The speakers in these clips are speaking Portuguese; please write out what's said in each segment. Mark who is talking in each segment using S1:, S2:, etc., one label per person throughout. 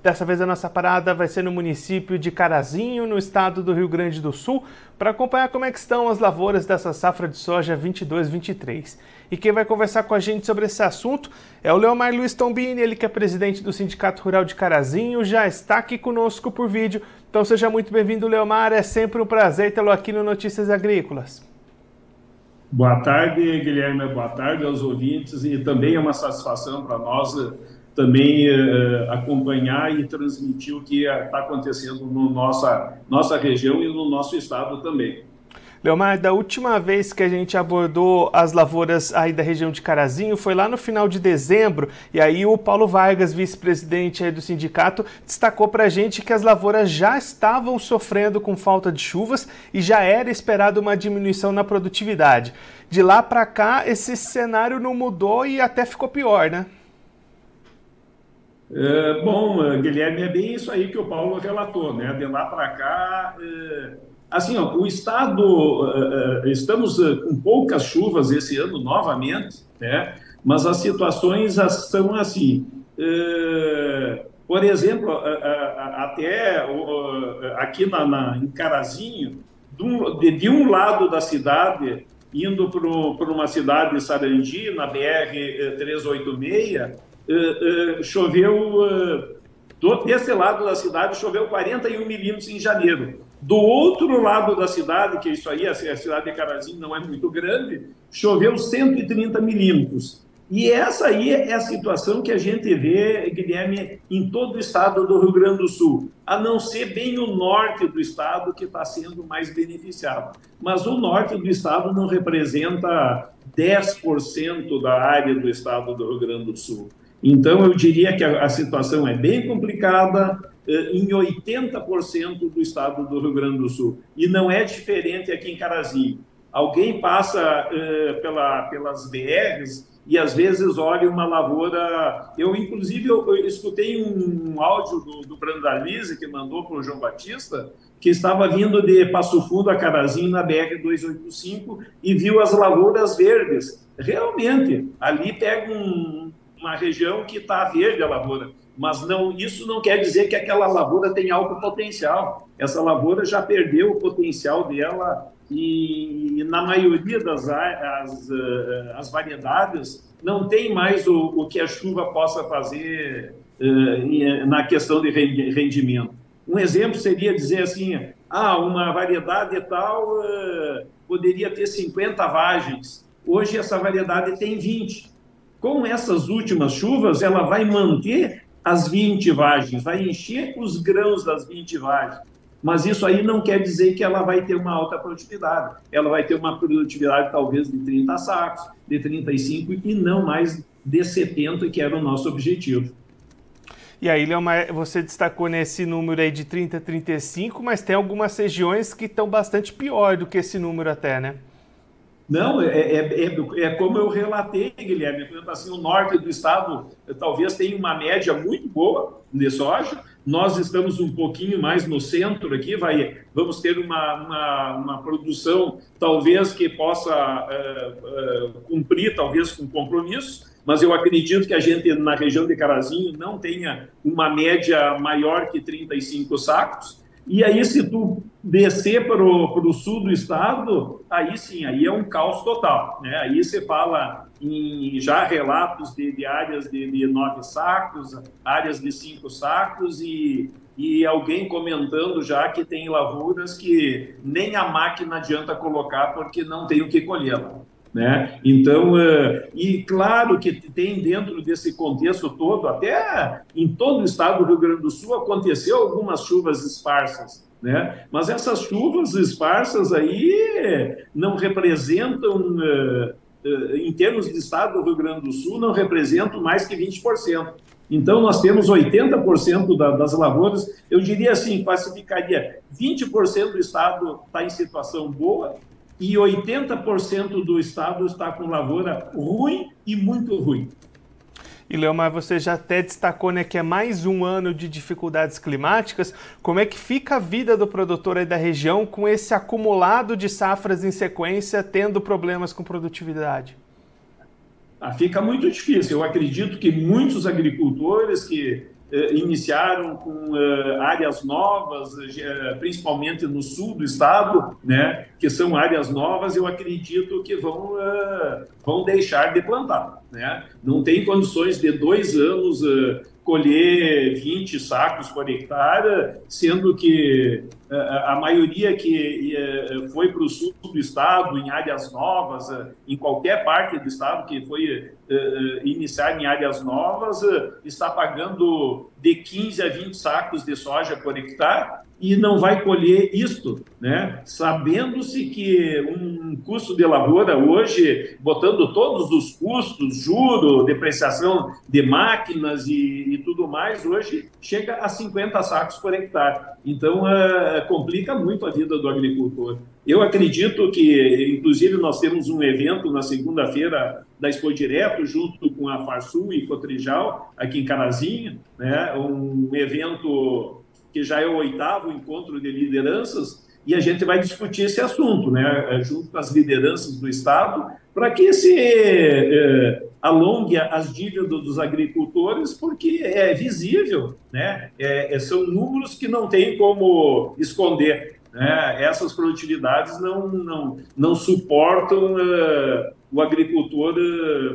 S1: Dessa vez a nossa parada vai ser no município de Carazinho, no estado do Rio Grande do Sul, para acompanhar como é que estão as lavouras dessa safra de soja 22-23. E quem vai conversar com a gente sobre esse assunto é o Leomar Luiz Tombini, ele que é presidente do Sindicato Rural de Carazinho, já está aqui conosco por vídeo. Então seja muito bem-vindo, Leomar, é sempre um prazer tê-lo aqui no Notícias Agrícolas.
S2: Boa tarde, Guilherme, boa tarde aos ouvintes e também é uma satisfação para nós também uh, acompanhar e transmitir o que está acontecendo na nossa, nossa região e no nosso estado também.
S1: Leomar, da última vez que a gente abordou as lavouras aí da região de Carazinho foi lá no final de dezembro, e aí o Paulo Vargas, vice-presidente do sindicato, destacou para a gente que as lavouras já estavam sofrendo com falta de chuvas e já era esperado uma diminuição na produtividade. De lá para cá, esse cenário não mudou e até ficou pior, né?
S2: É, bom, é, Guilherme, é bem isso aí que o Paulo relatou, né? De lá para cá, é, assim, ó, o Estado, estamos com poucas chuvas esse ano novamente, né? Mas as situações são assim. por exemplo, até aqui na, na, em Carazinho, de, de um lado da cidade, indo para uma cidade de Sarandi, na BR-386, uh, uh, choveu, uh, desse lado da cidade, choveu 41 milímetros em janeiro. Do outro lado da cidade, que isso aí, a cidade de Carazinho não é muito grande, choveu 130 milímetros. E essa aí é a situação que a gente vê, Guilherme, em todo o estado do Rio Grande do Sul, a não ser bem o norte do estado que está sendo mais beneficiado. Mas o norte do estado não representa 10% da área do estado do Rio Grande do Sul. Então, eu diria que a, a situação é bem complicada eh, em 80% do estado do Rio Grande do Sul. E não é diferente aqui em Carazinho. Alguém passa eh, pela, pelas BRs e às vezes olha uma lavoura. Eu, inclusive, eu, eu escutei um, um, áudio do, do Brandalize que mandou para o João Batista, que estava vindo de Passo Fundo a Carazinho na BR-285 e viu as lavouras verdes. Realmente, ali pega um, uma região que está verde a lavoura, mas não, isso não quer dizer que aquela lavoura tem alto potencial. Essa lavoura já perdeu o potencial dela e, e na maioria das as, eh, as variedades não tem mais o, o que a chuva possa fazer uh, na questão de rendimento. Um exemplo seria dizer assim, ah, uma variedade tal uh, poderia ter 50 vagens. Hoje essa variedade tem 20 com essas últimas chuvas, ela vai manter as 20 vagens, vai encher os grãos das 20 vagens. Mas isso aí não quer dizer que ela vai ter uma alta produtividade. Ela vai ter uma produtividade talvez de 30 sacos, de 35 e não mais de 70, que era o nosso objetivo.
S1: E aí, Leomar, você destacou nesse número aí de 30, 35, mas tem algumas regiões que estão bastante pior do que esse número até, né?
S2: Não, é, é, é, é, como eu relatei, Guilherme. Exemplo, assim, o norte do estado talvez tenha uma média muito boa de soja. Nós estamos um pouquinho mais no centro aqui, vai, vamos ter uma, uma, uma produção talvez que possa uh, uh, cumprir, talvez com compromisso, mas eu acredito que a gente na região de Carazinho não tenha uma média maior que 35 sacos. E aí, se tu descer para o sul do estado, aí sim, aí é um caos total. Né? Aí você fala em já relatos de, de áreas de, de, nove sacos, áreas de cinco sacos e, e alguém comentando já que tem lavouras que nem a máquina adianta colocar porque não tem o que colhê-la. Né? Então, uh, e claro que tem dentro desse contexto todo, até em todo o estado do Rio Grande do Sul aconteceu algumas chuvas esparsas, né? Mas essas chuvas esparsas aí não representam, uh, em termos de estado do Rio Grande do Sul, não representam mais que 20%. Então, nós temos 80% da, das lavouras, eu diria assim, classificaria 20% do estado está em situação boa e 80% do estado está com lavoura ruim e muito ruim.
S1: E Leomar, você já até destacou né, que é mais um ano de dificuldades climáticas. Como é que fica a vida do produtor aí da região com esse acumulado de safras em sequência, tendo problemas com produtividade?
S2: Ah, fica muito difícil. Eu acredito que muitos agricultores que eh, iniciaram com eh, áreas novas, eh, principalmente no sul do estado, né, que são áreas novas, eu acredito que vão, vão deixar de plantar. Né? Não tem condições de dois anos colher 20 sacos por hectare, sendo que a maioria que foi para o sul do estado, em áreas novas, em qualquer parte do estado que foi iniciar em áreas novas, está pagando de 15 a 20 sacos de soja por hectare e não vai colher isto, né? Sabendo-se que um custo de lavoura hoje, botando todos os custos, juro, depreciação de máquinas e, e tudo mais, hoje chega a 50 sacos por hectare. Então, uh, complica muito a vida do agricultor. Eu acredito que, inclusive, nós temos um evento na segunda-feira da Expo Direto, junto com a Farsul e Cotrijal, aqui em Carazinho, né? um evento que já é o oitavo encontro de lideranças, e a gente vai discutir esse assunto, né, é, junto com as lideranças do Estado, para que se é, alongue as dívidas dos agricultores, porque é visível, né, é, é, são números que não tem como esconder. Né, essas produtividades não, não, não suportam o agricultor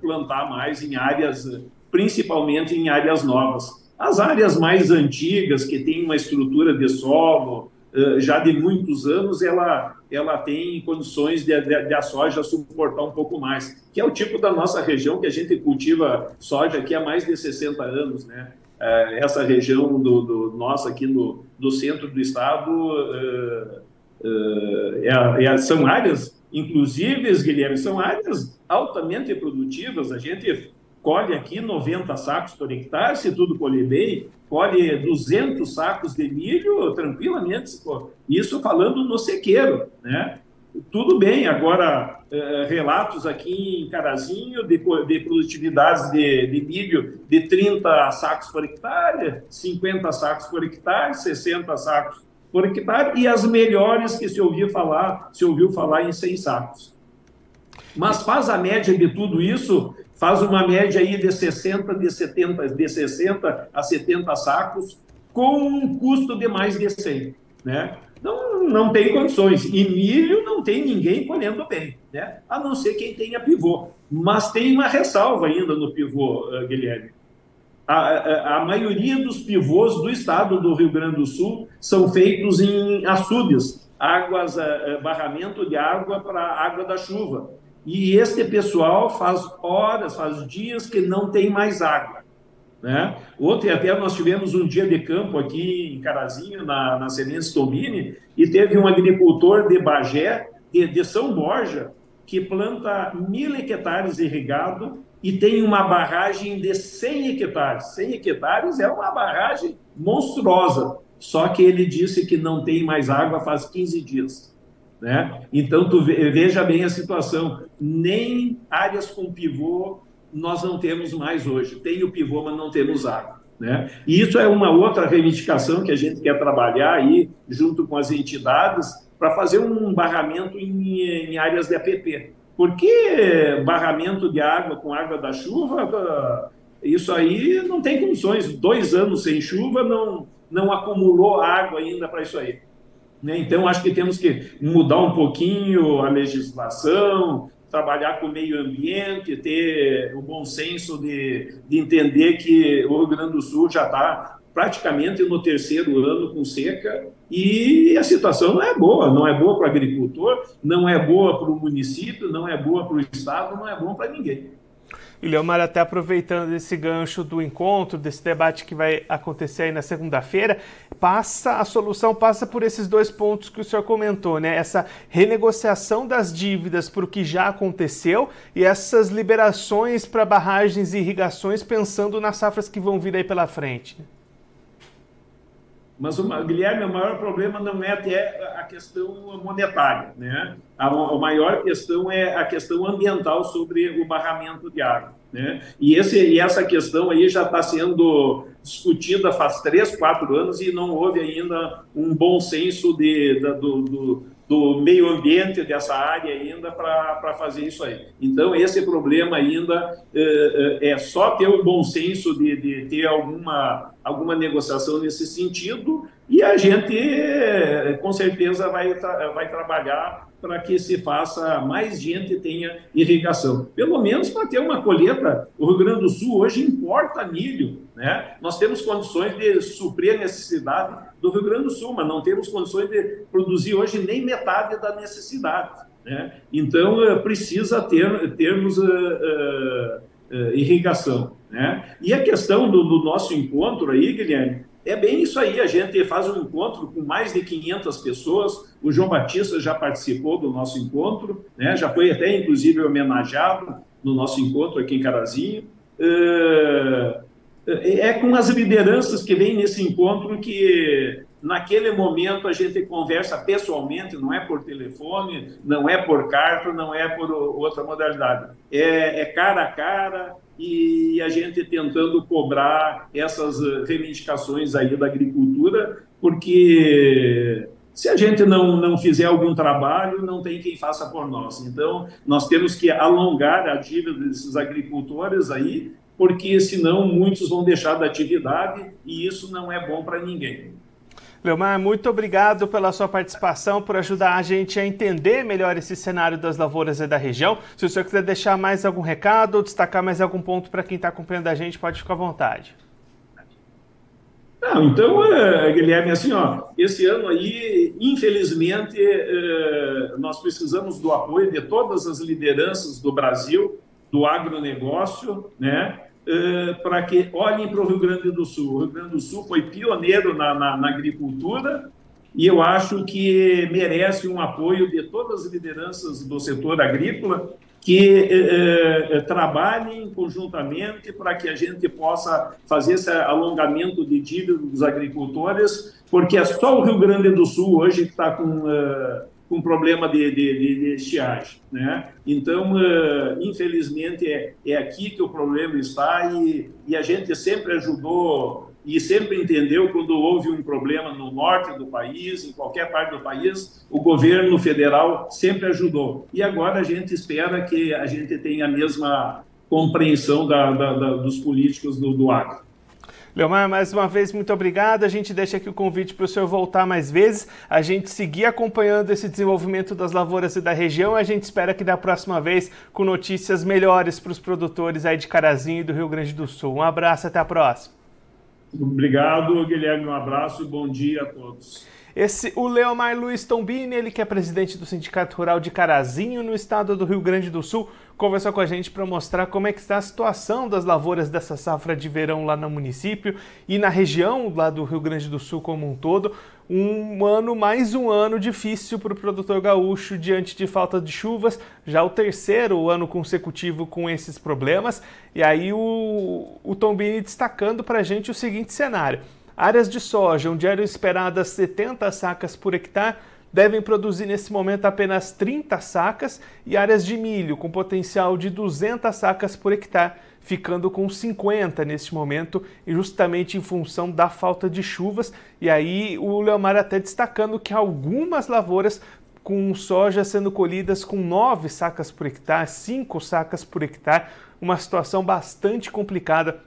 S2: plantar mais em áreas, principalmente em áreas novas. As áreas mais antigas, que têm uma estrutura de solo uh, já de muitos anos, ela, ela tem condições de, de, de, a soja suportar um pouco mais, que é o tipo da nossa região que a gente cultiva soja aqui há mais de 60 anos, né? Uh, essa região do, do nossa aqui no, do centro do estado uh, é, é, são áreas, inclusive, Guilherme, são áreas altamente produtivas. A gente colhe aqui 90 sacos por hectare, se tudo colher bem, colhe 200 sacos de milho tranquilamente, isso falando no sequeiro, né? Tudo bem, agora, eh, relatos aqui em Carazinho de, de produtividades de, de, milho de 30 sacos por hectare, 50 sacos por hectare, 60 sacos por hectare, e as melhores que se ouviu falar, se ouviu falar em 100 sacos. Mas faz a média de tudo isso, faz uma média aí de 60, de 70, de 60 a 70 sacos, com um custo de mais de 100, né? Não, não tem condições. E milho não tem ninguém colhendo bem, né? A não ser quem tenha pivô. Mas tem uma ressalva ainda no pivô, uh, Guilherme. A, a, a, maioria dos pivôs do estado do Rio Grande do Sul são feitos em açudes, águas, uh, barramento de água para água da chuva. E este pessoal faz horas, faz dias que não tem mais água. Né? Ontem até nós tivemos um dia de campo aqui em Carazinho, na, na Sementes Tomini, e teve um agricultor de Bagé, de, de São Borja, que planta mil hectares irrigado e tem uma barragem de 100 hectares. 100 hectares é uma barragem monstruosa, só que ele disse que não tem mais água faz 15 dias. Né? Então, tu veja bem a situação. Nem áreas com pivô nós não temos mais hoje. Tem o pivô, mas não temos água. Né? E isso é uma outra reivindicação que a gente quer trabalhar aí, junto com as entidades, para fazer um barramento em, em, áreas de APP. Por que barramento de água com água da chuva? Isso aí não tem condições. Dois anos sem chuva não, não acumulou água ainda para isso aí. Né? Então, acho que temos que mudar um pouquinho a legislação, trabalhar com o meio ambiente, ter o bom senso de, de entender que o Rio Grande do Sul já está praticamente no terceiro ano com seca e a situação não é boa, não é boa para o agricultor, não é boa para o município, não é boa para o estado, não é bom para ninguém.
S1: E Leomar, até aproveitando esse gancho do encontro, desse debate que vai acontecer aí na segunda-feira, passa a solução passa por esses dois pontos que o senhor comentou, né? Essa renegociação das dívidas para o que já aconteceu e essas liberações para barragens e irrigações pensando nas safras que vão vir aí pela frente.
S2: Mas, o, Guilherme, o maior problema não é até a questão monetária, né? A, a maior questão é a questão ambiental sobre o barramento de água, né? E, esse, e essa questão aí já está sendo discutida faz três, quatro anos e não houve ainda um bom senso de, de do, do do meio ambiente dessa área ainda para fazer isso aí. Então, esse problema ainda é, é, só ter o bom senso de, de ter alguma, alguma negociação nesse sentido e a gente, com certeza, vai, vai trabalhar para que se faça, mais gente tenha irrigação. Pelo menos para ter uma colheita, o Rio Grande do Sul hoje importa milho, né? Nós temos condições de suprir a necessidade do Rio Grande do Sul, mas não temos condições de produzir hoje nem metade da necessidade, né? Então, eh, precisa ter, termos uh, uh, uh, irrigação, né? E a questão do, do nosso encontro aí, Guilherme, é bem isso aí, a gente faz um encontro com mais de 500 pessoas, o João Batista já participou do nosso encontro, né? já foi até inclusive homenageado no nosso encontro aqui em Carazinho. É, é com as lideranças que vêm nesse encontro que naquele momento a gente conversa pessoalmente, não é por telefone, não é por carta, não é por outra modalidade. É, é cara a cara, e a gente tentando cobrar essas eh, reivindicações aí da agricultura, porque se a gente não, não fizer algum trabalho, não tem quem faça por nós. Então, nós temos que alongar a dívida desses agricultores aí, porque senão muitos vão deixar da atividade e isso não é bom para ninguém.
S1: Leomar, muito obrigado pela sua participação, por ajudar a gente a entender melhor esse cenário das lavouras e da região. Se o senhor quiser deixar mais algum recado ou destacar mais algum ponto para quem está acompanhando a gente, pode ficar à vontade.
S2: Não, então, é, Guilherme, assim, ó, esse ano aí, infelizmente, é, nós precisamos do apoio de todas as lideranças do Brasil, do agronegócio, né? Uh, para que olhem para o Rio Grande do Sul. O Rio Grande do Sul foi pioneiro na, na, na agricultura e eu acho que merece um apoio de todas as lideranças do setor agrícola que eh, trabalhem conjuntamente para que a gente possa fazer esse alongamento de dívida dos agricultores, porque é só o Rio Grande do Sul hoje que está com com problema de, de, de, de estiagem. Né? Então, uh, infelizmente, é, é aqui que o problema está e, e a gente sempre ajudou e sempre entendeu quando houve um problema no norte do país, em qualquer parte do país, o governo federal sempre ajudou. E agora a gente espera que a gente tenha a mesma compreensão da, da, da, dos políticos do, do agro.
S1: Leomar, mais uma vez, muito obrigado. A gente deixa aqui o convite para o senhor voltar mais vezes, a gente seguir acompanhando esse desenvolvimento das lavouras e da região. A gente espera que da próxima vez com notícias melhores para os produtores aí de Carazinho e do Rio Grande do Sul. Um abraço, até a próxima.
S2: Obrigado, Guilherme. Um abraço e bom dia a todos.
S1: Esse, o Leomar Luiz Tombini, ele que é presidente do Sindicato Rural de Carazinho, no estado do Rio Grande do Sul, conversou com a gente para mostrar como é que está a situação das lavouras dessa safra de verão lá no município e na região lá do Rio Grande do Sul como um todo. Um ano, mais um ano difícil para o produtor gaúcho diante de falta de chuvas, já o terceiro ano consecutivo com esses problemas. E aí o, o Tombini destacando para a gente o seguinte cenário. Áreas de soja, onde eram esperadas 70 sacas por hectare, devem produzir nesse momento apenas 30 sacas e áreas de milho com potencial de 200 sacas por hectare, ficando com 50 neste momento, justamente em função da falta de chuvas. E aí o Leomar até destacando que algumas lavouras com soja sendo colhidas com 9 sacas por hectare, 5 sacas por hectare, uma situação bastante complicada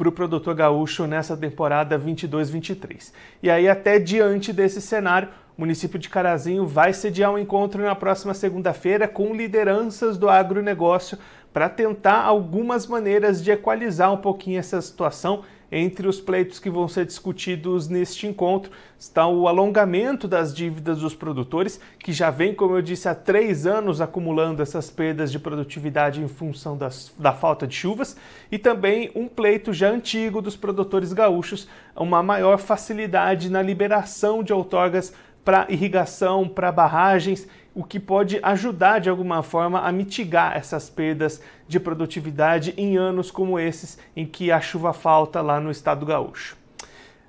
S1: para o produtor gaúcho nessa temporada 22-23. E aí, até diante desse cenário, o município de Carazinho vai sediar um encontro na próxima segunda-feira com lideranças do agronegócio para tentar algumas maneiras de equalizar um pouquinho essa situação entre os pleitos que vão ser discutidos neste encontro está o alongamento das dívidas dos produtores, que já vem, como eu disse, há três anos acumulando essas perdas de produtividade em função das, da falta de chuvas, e também um pleito já antigo dos produtores gaúchos, uma maior facilidade na liberação de outorgas para irrigação, para barragens o que pode ajudar de alguma forma a mitigar essas perdas de produtividade em anos como esses em que a chuva falta lá no estado gaúcho.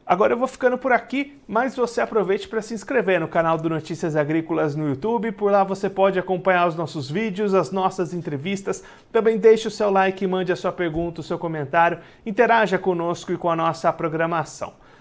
S1: Agora eu vou ficando por aqui, mas você aproveite para se inscrever no canal do Notícias Agrícolas no YouTube. Por lá você pode acompanhar os nossos vídeos, as nossas entrevistas. Também deixe o seu like, mande a sua pergunta, o seu comentário, interaja conosco e com a nossa programação.